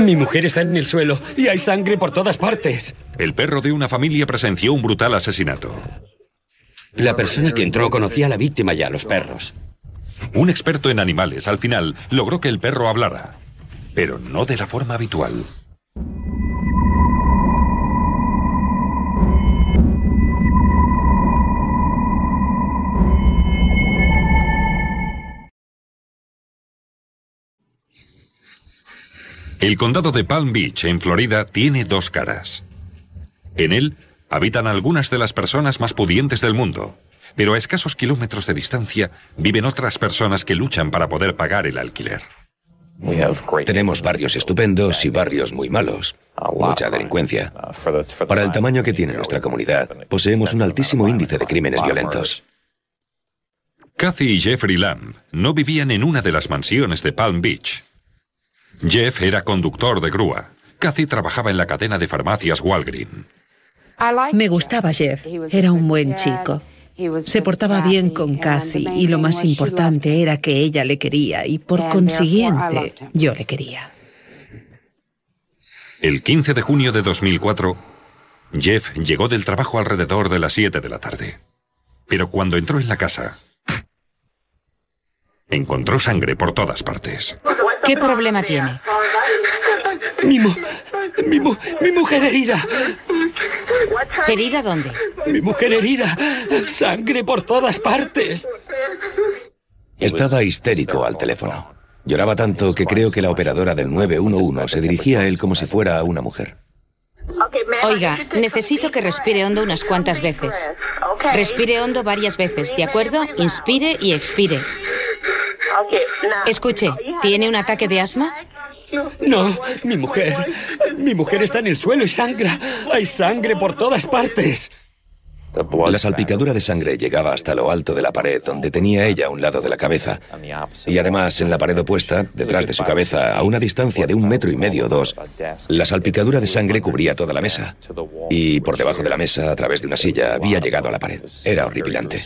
Mi mujer está en el suelo y hay sangre por todas partes. El perro de una familia presenció un brutal asesinato. La persona que entró conocía a la víctima y a los perros. Un experto en animales al final logró que el perro hablara, pero no de la forma habitual. El condado de Palm Beach, en Florida, tiene dos caras. En él habitan algunas de las personas más pudientes del mundo, pero a escasos kilómetros de distancia viven otras personas que luchan para poder pagar el alquiler. Tenemos barrios estupendos y barrios muy malos. Mucha delincuencia. Para el tamaño que tiene nuestra comunidad, poseemos un altísimo índice de crímenes violentos. Kathy y Jeffrey Lamb no vivían en una de las mansiones de Palm Beach. Jeff era conductor de grúa. Kathy trabajaba en la cadena de farmacias Walgreen. Me gustaba Jeff. Era un buen chico. Se portaba bien con Kathy y lo más importante era que ella le quería y por consiguiente yo le quería. El 15 de junio de 2004, Jeff llegó del trabajo alrededor de las 7 de la tarde. Pero cuando entró en la casa, encontró sangre por todas partes. ¿Qué problema tiene? Mi, mu- mi, mu- mi mujer herida. ¿Herida dónde? Mi mujer herida. Sangre por todas partes. Estaba histérico al teléfono. Lloraba tanto que creo que la operadora del 911 se dirigía a él como si fuera una mujer. Oiga, necesito que respire hondo unas cuantas veces. Respire hondo varias veces, ¿de acuerdo? Inspire y expire. Escuche, ¿tiene un ataque de asma? No, mi mujer. Mi mujer está en el suelo y sangra. Hay sangre por todas partes. La salpicadura de sangre llegaba hasta lo alto de la pared donde tenía ella a un lado de la cabeza. Y además, en la pared opuesta, detrás de su cabeza, a una distancia de un metro y medio o dos, la salpicadura de sangre cubría toda la mesa. Y por debajo de la mesa, a través de una silla, había llegado a la pared. Era horripilante.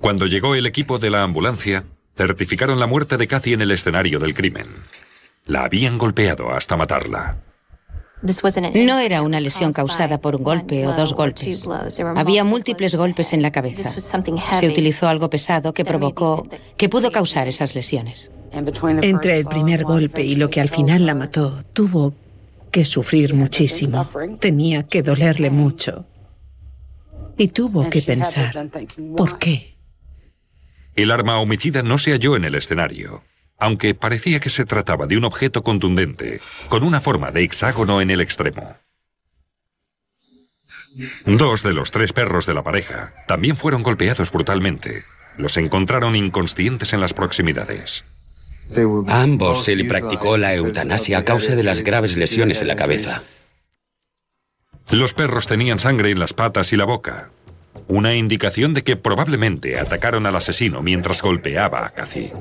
Cuando llegó el equipo de la ambulancia, certificaron la muerte de Kathy en el escenario del crimen. La habían golpeado hasta matarla. No era una lesión causada por un golpe o dos golpes. Había múltiples golpes en la cabeza. Se utilizó algo pesado que provocó, que pudo causar esas lesiones. Entre el primer golpe y lo que al final la mató, tuvo que sufrir muchísimo. Tenía que dolerle mucho. Y tuvo que pensar, ¿por qué? El arma homicida no se halló en el escenario, aunque parecía que se trataba de un objeto contundente, con una forma de hexágono en el extremo. Dos de los tres perros de la pareja también fueron golpeados brutalmente. Los encontraron inconscientes en las proximidades. A ambos se le practicó la eutanasia a causa de las graves lesiones en la cabeza. Los perros tenían sangre en las patas y la boca, una indicación de que probablemente atacaron al asesino mientras golpeaba a Cathy.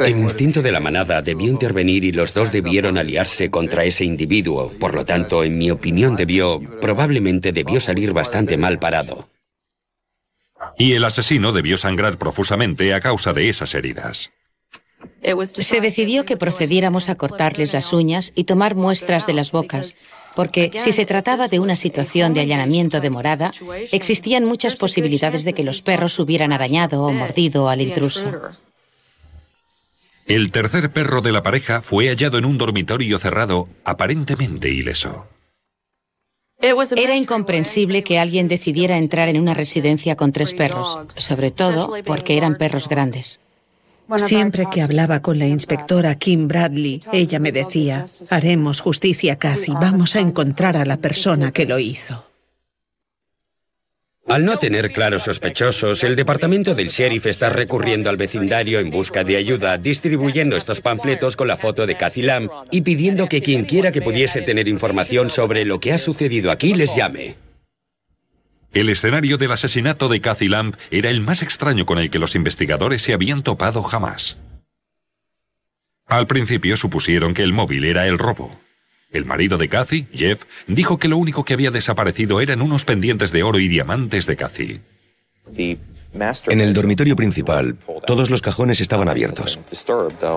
El instinto de la manada debió intervenir y los dos debieron aliarse contra ese individuo. Por lo tanto, en mi opinión, debió, probablemente debió salir bastante mal parado. Y el asesino debió sangrar profusamente a causa de esas heridas. Se decidió que procediéramos a cortarles las uñas y tomar muestras de las bocas, porque si se trataba de una situación de allanamiento de morada, existían muchas posibilidades de que los perros hubieran arañado o mordido al intruso. El tercer perro de la pareja fue hallado en un dormitorio cerrado, aparentemente ileso. Era incomprensible que alguien decidiera entrar en una residencia con tres perros, sobre todo porque eran perros grandes. Siempre que hablaba con la inspectora Kim Bradley, ella me decía, haremos justicia casi, vamos a encontrar a la persona que lo hizo. Al no tener claros sospechosos, el departamento del sheriff está recurriendo al vecindario en busca de ayuda, distribuyendo estos panfletos con la foto de Cathy Lamb y pidiendo que quien quiera que pudiese tener información sobre lo que ha sucedido aquí les llame. El escenario del asesinato de Cathy Lamb era el más extraño con el que los investigadores se habían topado jamás. Al principio supusieron que el móvil era el robo. El marido de Cathy, Jeff, dijo que lo único que había desaparecido eran unos pendientes de oro y diamantes de Cathy. En el dormitorio principal, todos los cajones estaban abiertos,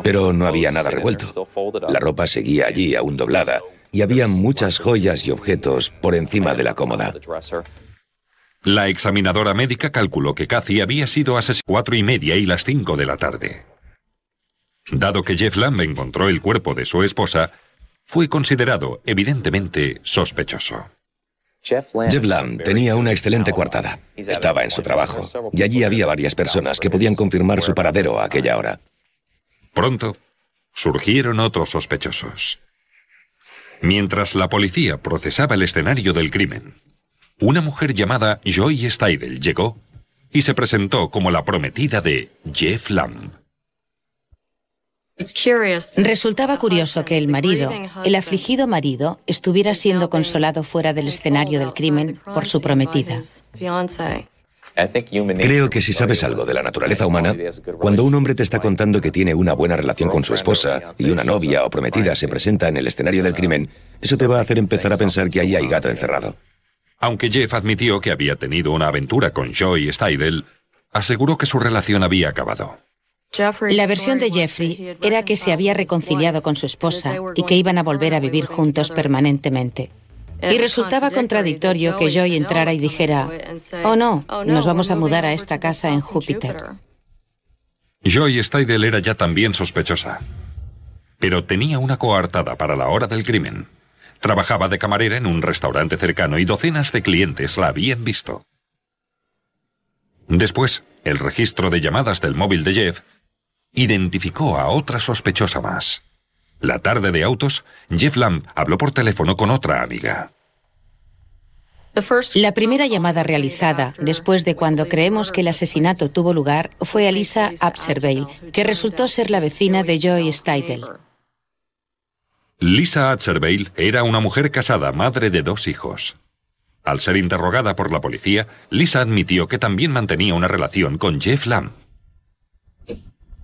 pero no había nada revuelto. La ropa seguía allí aún doblada y había muchas joyas y objetos por encima de la cómoda. La examinadora médica calculó que Cathy había sido asesinada a cuatro y media y las cinco de la tarde. Dado que Jeff Lamb encontró el cuerpo de su esposa, fue considerado evidentemente sospechoso. Jeff Lamb tenía una excelente coartada. Estaba en su trabajo y allí había varias personas que podían confirmar su paradero a aquella hora. Pronto surgieron otros sospechosos. Mientras la policía procesaba el escenario del crimen, una mujer llamada Joy Steidel llegó y se presentó como la prometida de Jeff Lamb. Resultaba curioso que el marido, el afligido marido, estuviera siendo consolado fuera del escenario del crimen por su prometida. Creo que si sabes algo de la naturaleza humana, cuando un hombre te está contando que tiene una buena relación con su esposa y una novia o prometida se presenta en el escenario del crimen, eso te va a hacer empezar a pensar que ahí hay gato encerrado. Aunque Jeff admitió que había tenido una aventura con Joy Steidel, aseguró que su relación había acabado. La versión de Jeffrey era que se había reconciliado con su esposa y que iban a volver a vivir juntos permanentemente. Y resultaba contradictorio que Joy entrara y dijera, oh no, nos vamos a mudar a esta casa en Júpiter. Joy Steidel era ya también sospechosa, pero tenía una coartada para la hora del crimen. Trabajaba de camarera en un restaurante cercano y docenas de clientes la habían visto. Después, el registro de llamadas del móvil de Jeff identificó a otra sospechosa más. La tarde de autos, Jeff Lamb habló por teléfono con otra amiga. La primera llamada realizada después de cuando creemos que el asesinato tuvo lugar fue a Lisa Abservale, que resultó ser la vecina de Joy Steidel. Lisa Abservale era una mujer casada, madre de dos hijos. Al ser interrogada por la policía, Lisa admitió que también mantenía una relación con Jeff Lamb.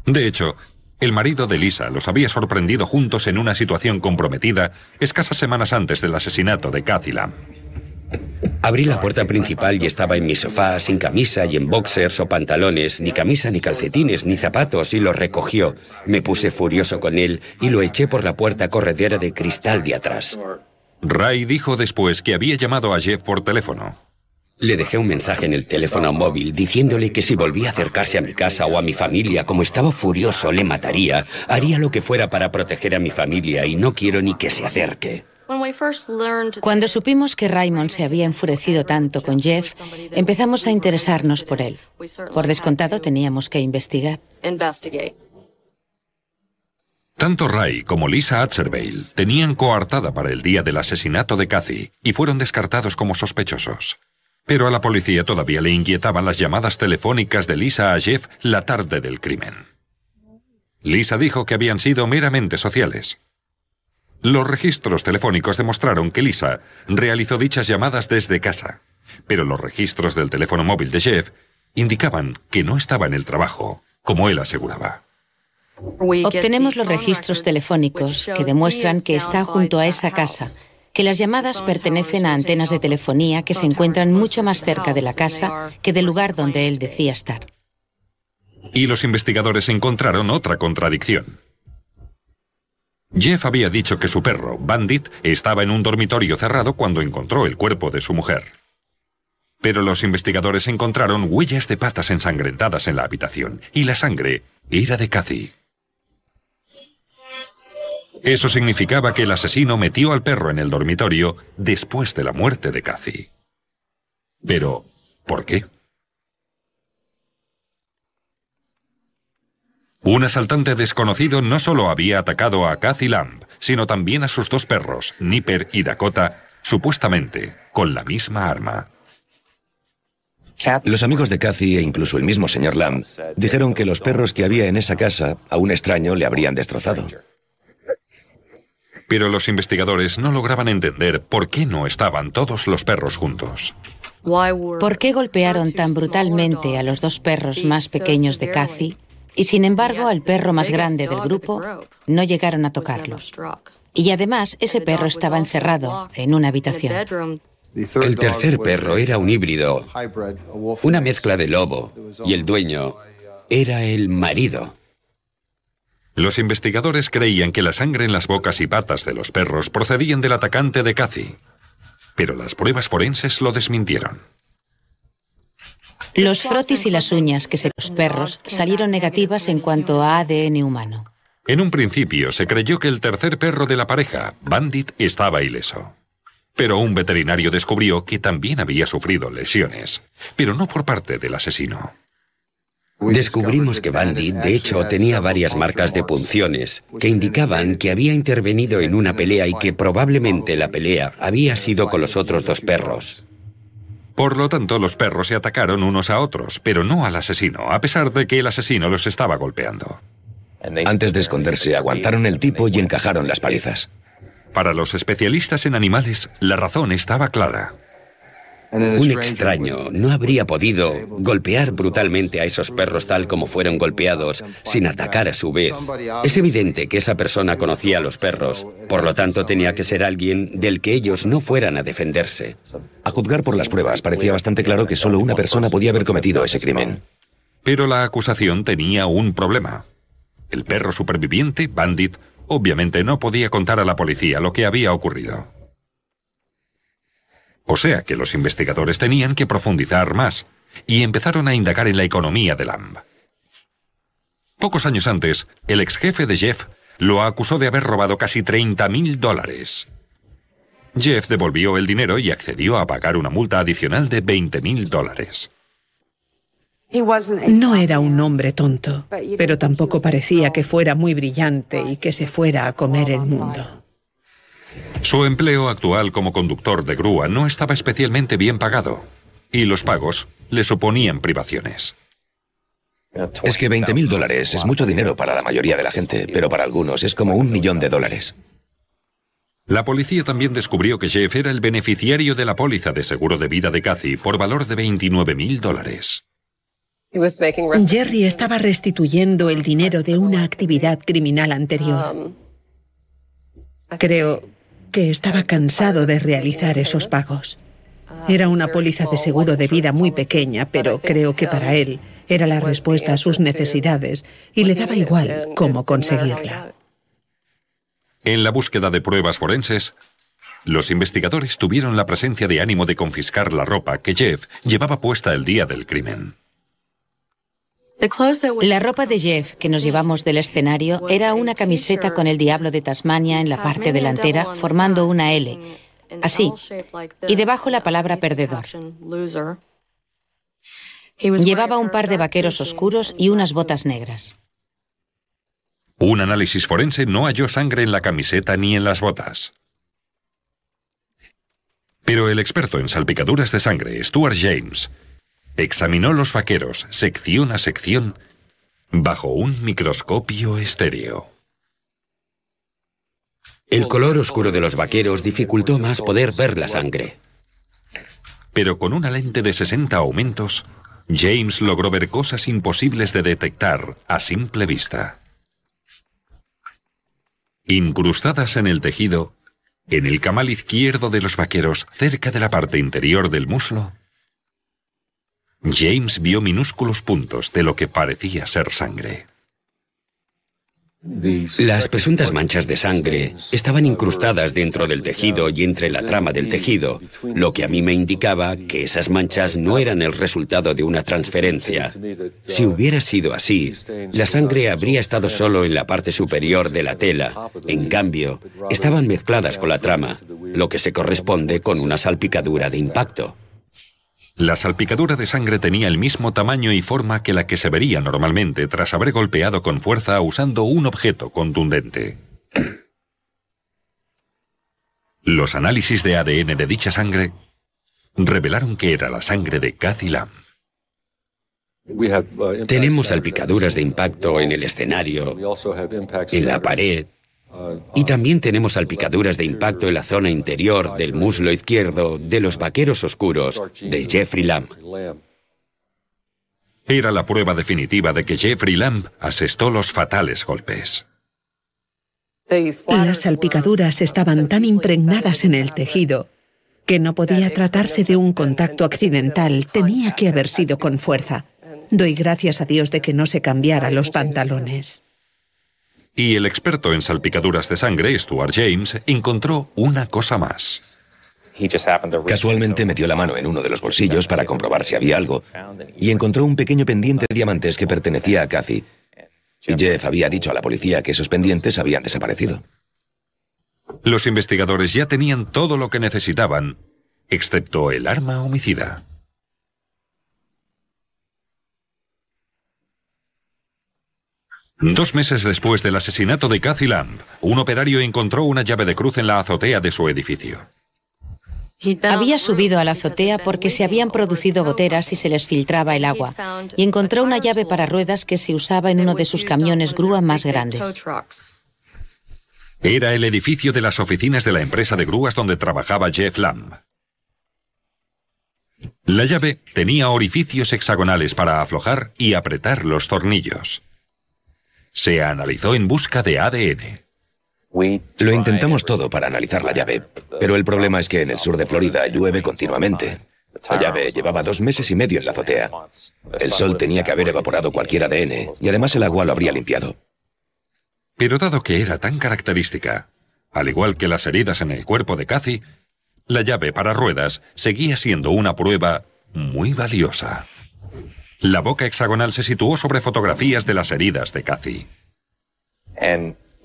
De hecho, el marido de Lisa los había sorprendido juntos en una situación comprometida escasas semanas antes del asesinato de Cathy Lamb. Abrí la puerta principal y estaba en mi sofá, sin camisa y en boxers o pantalones, ni camisa ni calcetines ni zapatos, y lo recogió. Me puse furioso con él y lo eché por la puerta corredera de cristal de atrás. Ray dijo después que había llamado a Jeff por teléfono. Le dejé un mensaje en el teléfono móvil diciéndole que si volvía a acercarse a mi casa o a mi familia, como estaba furioso, le mataría. Haría lo que fuera para proteger a mi familia y no quiero ni que se acerque. Cuando supimos que Raymond se había enfurecido tanto con Jeff, empezamos a interesarnos por él. Por descontado teníamos que investigar. Tanto Ray como Lisa Atzerbale tenían coartada para el día del asesinato de Cathy y fueron descartados como sospechosos. Pero a la policía todavía le inquietaban las llamadas telefónicas de Lisa a Jeff la tarde del crimen. Lisa dijo que habían sido meramente sociales. Los registros telefónicos demostraron que Lisa realizó dichas llamadas desde casa, pero los registros del teléfono móvil de Jeff indicaban que no estaba en el trabajo, como él aseguraba. Obtenemos los registros telefónicos que demuestran que está junto a esa casa que las llamadas pertenecen a antenas de telefonía que se encuentran mucho más cerca de la casa que del lugar donde él decía estar. Y los investigadores encontraron otra contradicción. Jeff había dicho que su perro, Bandit, estaba en un dormitorio cerrado cuando encontró el cuerpo de su mujer. Pero los investigadores encontraron huellas de patas ensangrentadas en la habitación, y la sangre era de Cathy. Eso significaba que el asesino metió al perro en el dormitorio después de la muerte de Cathy. Pero, ¿por qué? Un asaltante desconocido no solo había atacado a Cathy Lamb, sino también a sus dos perros, Nipper y Dakota, supuestamente con la misma arma. Los amigos de Cathy e incluso el mismo señor Lamb dijeron que los perros que había en esa casa a un extraño le habrían destrozado. Pero los investigadores no lograban entender por qué no estaban todos los perros juntos. ¿Por qué golpearon tan brutalmente a los dos perros más pequeños de Cathy y sin embargo al perro más grande del grupo no llegaron a tocarlo? Y además ese perro estaba encerrado en una habitación. El tercer perro era un híbrido, una mezcla de lobo, y el dueño era el marido. Los investigadores creían que la sangre en las bocas y patas de los perros procedían del atacante de Cathy, pero las pruebas forenses lo desmintieron. Los frotis y las uñas que se los perros salieron negativas en cuanto a ADN humano. En un principio se creyó que el tercer perro de la pareja, Bandit, estaba ileso. Pero un veterinario descubrió que también había sufrido lesiones, pero no por parte del asesino. Descubrimos que Bandit, de hecho, tenía varias marcas de punciones que indicaban que había intervenido en una pelea y que probablemente la pelea había sido con los otros dos perros. Por lo tanto, los perros se atacaron unos a otros, pero no al asesino, a pesar de que el asesino los estaba golpeando. Antes de esconderse, aguantaron el tipo y encajaron las palizas. Para los especialistas en animales, la razón estaba clara. Un extraño no habría podido golpear brutalmente a esos perros tal como fueron golpeados sin atacar a su vez. Es evidente que esa persona conocía a los perros, por lo tanto tenía que ser alguien del que ellos no fueran a defenderse. A juzgar por las pruebas, parecía bastante claro que solo una persona podía haber cometido ese crimen. Pero la acusación tenía un problema. El perro superviviente, Bandit, obviamente no podía contar a la policía lo que había ocurrido. O sea que los investigadores tenían que profundizar más y empezaron a indagar en la economía de Lamb. Pocos años antes, el ex jefe de Jeff lo acusó de haber robado casi 30 mil dólares. Jeff devolvió el dinero y accedió a pagar una multa adicional de 20 mil dólares. No era un hombre tonto, pero tampoco parecía que fuera muy brillante y que se fuera a comer el mundo. Su empleo actual como conductor de grúa no estaba especialmente bien pagado, y los pagos le suponían privaciones. Es que 20 mil dólares es mucho dinero para la mayoría de la gente, pero para algunos es como un millón de dólares. La policía también descubrió que Jeff era el beneficiario de la póliza de seguro de vida de Cathy por valor de 29 mil dólares. Jerry estaba restituyendo el dinero de una actividad criminal anterior. Creo que estaba cansado de realizar esos pagos. Era una póliza de seguro de vida muy pequeña, pero creo que para él era la respuesta a sus necesidades y le daba igual cómo conseguirla. En la búsqueda de pruebas forenses, los investigadores tuvieron la presencia de ánimo de confiscar la ropa que Jeff llevaba puesta el día del crimen. La ropa de Jeff que nos llevamos del escenario era una camiseta con el diablo de Tasmania en la parte delantera formando una L, así, y debajo la palabra perdedor. Llevaba un par de vaqueros oscuros y unas botas negras. Un análisis forense no halló sangre en la camiseta ni en las botas. Pero el experto en salpicaduras de sangre, Stuart James, Examinó los vaqueros sección a sección bajo un microscopio estéreo. El color oscuro de los vaqueros dificultó más poder ver la sangre. Pero con una lente de 60 aumentos, James logró ver cosas imposibles de detectar a simple vista. Incrustadas en el tejido, en el camal izquierdo de los vaqueros, cerca de la parte interior del muslo, James vio minúsculos puntos de lo que parecía ser sangre. Las presuntas manchas de sangre estaban incrustadas dentro del tejido y entre la trama del tejido, lo que a mí me indicaba que esas manchas no eran el resultado de una transferencia. Si hubiera sido así, la sangre habría estado solo en la parte superior de la tela. En cambio, estaban mezcladas con la trama, lo que se corresponde con una salpicadura de impacto. La salpicadura de sangre tenía el mismo tamaño y forma que la que se vería normalmente tras haber golpeado con fuerza usando un objeto contundente. Los análisis de ADN de dicha sangre revelaron que era la sangre de Cathy Lamb. Tenemos salpicaduras de impacto en el escenario, en la pared, y también tenemos salpicaduras de impacto en la zona interior del muslo izquierdo de los vaqueros oscuros de Jeffrey Lamb. Era la prueba definitiva de que Jeffrey Lamb asestó los fatales golpes. Las salpicaduras estaban tan impregnadas en el tejido que no podía tratarse de un contacto accidental, tenía que haber sido con fuerza. Doy gracias a Dios de que no se cambiara los pantalones. Y el experto en salpicaduras de sangre, Stuart James, encontró una cosa más. Casualmente metió la mano en uno de los bolsillos para comprobar si había algo y encontró un pequeño pendiente de diamantes que pertenecía a Cathy. Y Jeff había dicho a la policía que esos pendientes habían desaparecido. Los investigadores ya tenían todo lo que necesitaban, excepto el arma homicida. Dos meses después del asesinato de Cathy Lamb, un operario encontró una llave de cruz en la azotea de su edificio. Había subido a la azotea porque se habían producido goteras y se les filtraba el agua, y encontró una llave para ruedas que se usaba en uno de sus camiones grúa más grandes. Era el edificio de las oficinas de la empresa de grúas donde trabajaba Jeff Lamb. La llave tenía orificios hexagonales para aflojar y apretar los tornillos. Se analizó en busca de ADN. Lo intentamos todo para analizar la llave, pero el problema es que en el sur de Florida llueve continuamente. La llave llevaba dos meses y medio en la azotea. El sol tenía que haber evaporado cualquier ADN y además el agua lo habría limpiado. Pero dado que era tan característica, al igual que las heridas en el cuerpo de Cathy, la llave para ruedas seguía siendo una prueba muy valiosa. La boca hexagonal se situó sobre fotografías de las heridas de Cathy.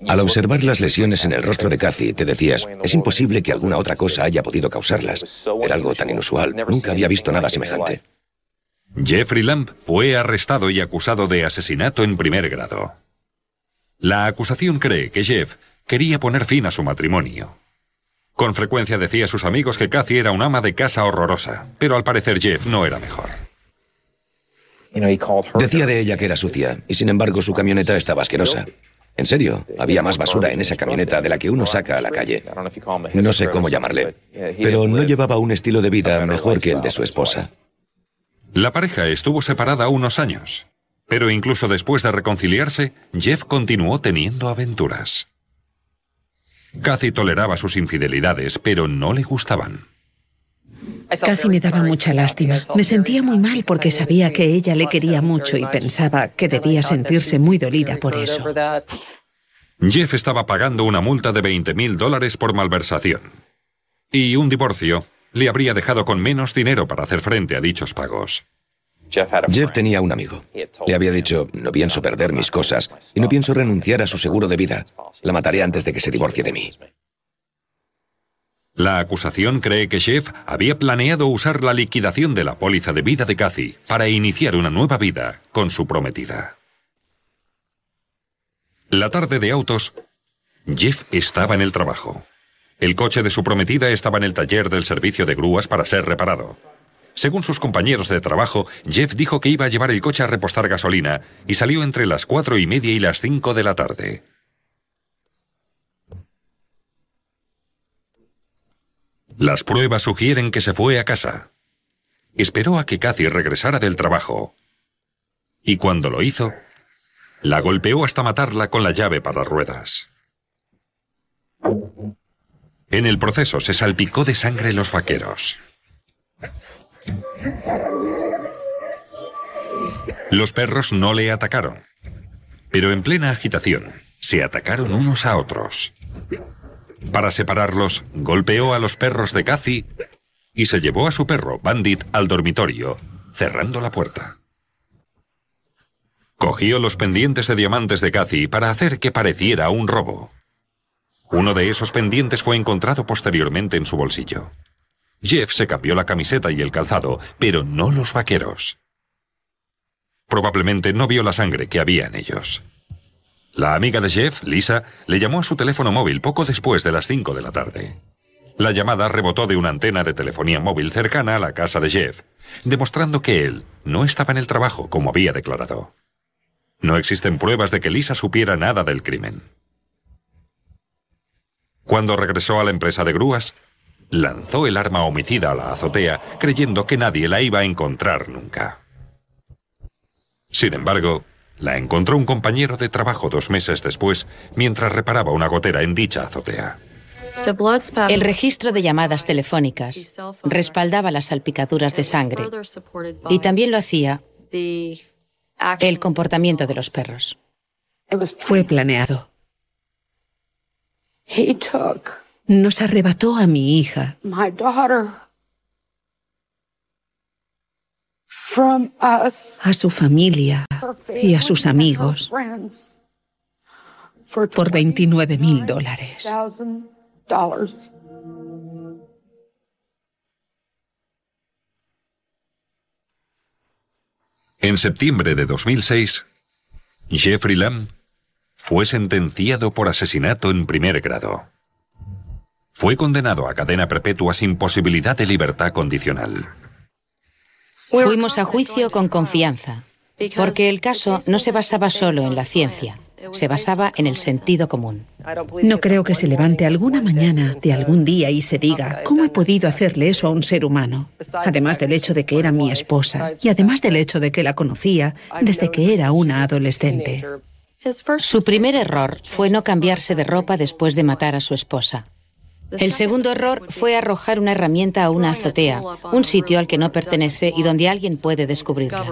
Al observar las lesiones en el rostro de Cathy, te decías, es imposible que alguna otra cosa haya podido causarlas. Era algo tan inusual, nunca había visto nada semejante. Jeffrey Lamb fue arrestado y acusado de asesinato en primer grado. La acusación cree que Jeff quería poner fin a su matrimonio. Con frecuencia decía a sus amigos que Cathy era un ama de casa horrorosa, pero al parecer Jeff no era mejor. Decía de ella que era sucia, y sin embargo su camioneta estaba asquerosa. En serio, había más basura en esa camioneta de la que uno saca a la calle. No sé cómo llamarle, pero no llevaba un estilo de vida mejor que el de su esposa. La pareja estuvo separada unos años. Pero incluso después de reconciliarse, Jeff continuó teniendo aventuras. Cathy toleraba sus infidelidades, pero no le gustaban. Casi me daba mucha lástima. Me sentía muy mal porque sabía que ella le quería mucho y pensaba que debía sentirse muy dolida por eso. Jeff estaba pagando una multa de 20 mil dólares por malversación. Y un divorcio le habría dejado con menos dinero para hacer frente a dichos pagos. Jeff tenía un amigo. Le había dicho, no pienso perder mis cosas y no pienso renunciar a su seguro de vida. La mataré antes de que se divorcie de mí. La acusación cree que Jeff había planeado usar la liquidación de la póliza de vida de Cathy para iniciar una nueva vida con su prometida. La tarde de autos, Jeff estaba en el trabajo. El coche de su prometida estaba en el taller del servicio de grúas para ser reparado. Según sus compañeros de trabajo, Jeff dijo que iba a llevar el coche a repostar gasolina y salió entre las cuatro y media y las cinco de la tarde. Las pruebas sugieren que se fue a casa. Esperó a que Cathy regresara del trabajo. Y cuando lo hizo, la golpeó hasta matarla con la llave para ruedas. En el proceso se salpicó de sangre los vaqueros. Los perros no le atacaron, pero en plena agitación se atacaron unos a otros. Para separarlos, golpeó a los perros de Cathy y se llevó a su perro, Bandit, al dormitorio, cerrando la puerta. Cogió los pendientes de diamantes de Cathy para hacer que pareciera un robo. Uno de esos pendientes fue encontrado posteriormente en su bolsillo. Jeff se cambió la camiseta y el calzado, pero no los vaqueros. Probablemente no vio la sangre que había en ellos. La amiga de Jeff, Lisa, le llamó a su teléfono móvil poco después de las 5 de la tarde. La llamada rebotó de una antena de telefonía móvil cercana a la casa de Jeff, demostrando que él no estaba en el trabajo como había declarado. No existen pruebas de que Lisa supiera nada del crimen. Cuando regresó a la empresa de grúas, lanzó el arma homicida a la azotea creyendo que nadie la iba a encontrar nunca. Sin embargo, la encontró un compañero de trabajo dos meses después mientras reparaba una gotera en dicha azotea. El registro de llamadas telefónicas respaldaba las salpicaduras de sangre y también lo hacía el comportamiento de los perros. Fue planeado. Nos arrebató a mi hija a su familia y a sus amigos por 29 mil dólares. En septiembre de 2006, Jeffrey Lamb fue sentenciado por asesinato en primer grado. Fue condenado a cadena perpetua sin posibilidad de libertad condicional. Fuimos a juicio con confianza, porque el caso no se basaba solo en la ciencia, se basaba en el sentido común. No creo que se levante alguna mañana de algún día y se diga, ¿cómo he podido hacerle eso a un ser humano? Además del hecho de que era mi esposa y además del hecho de que la conocía desde que era una adolescente. Su primer error fue no cambiarse de ropa después de matar a su esposa. El segundo error fue arrojar una herramienta a una azotea, un sitio al que no pertenece y donde alguien puede descubrirla.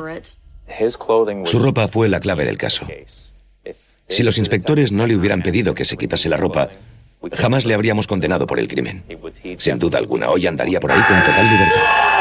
Su ropa fue la clave del caso. Si los inspectores no le hubieran pedido que se quitase la ropa, jamás le habríamos condenado por el crimen. Sin duda alguna, hoy andaría por ahí con total libertad.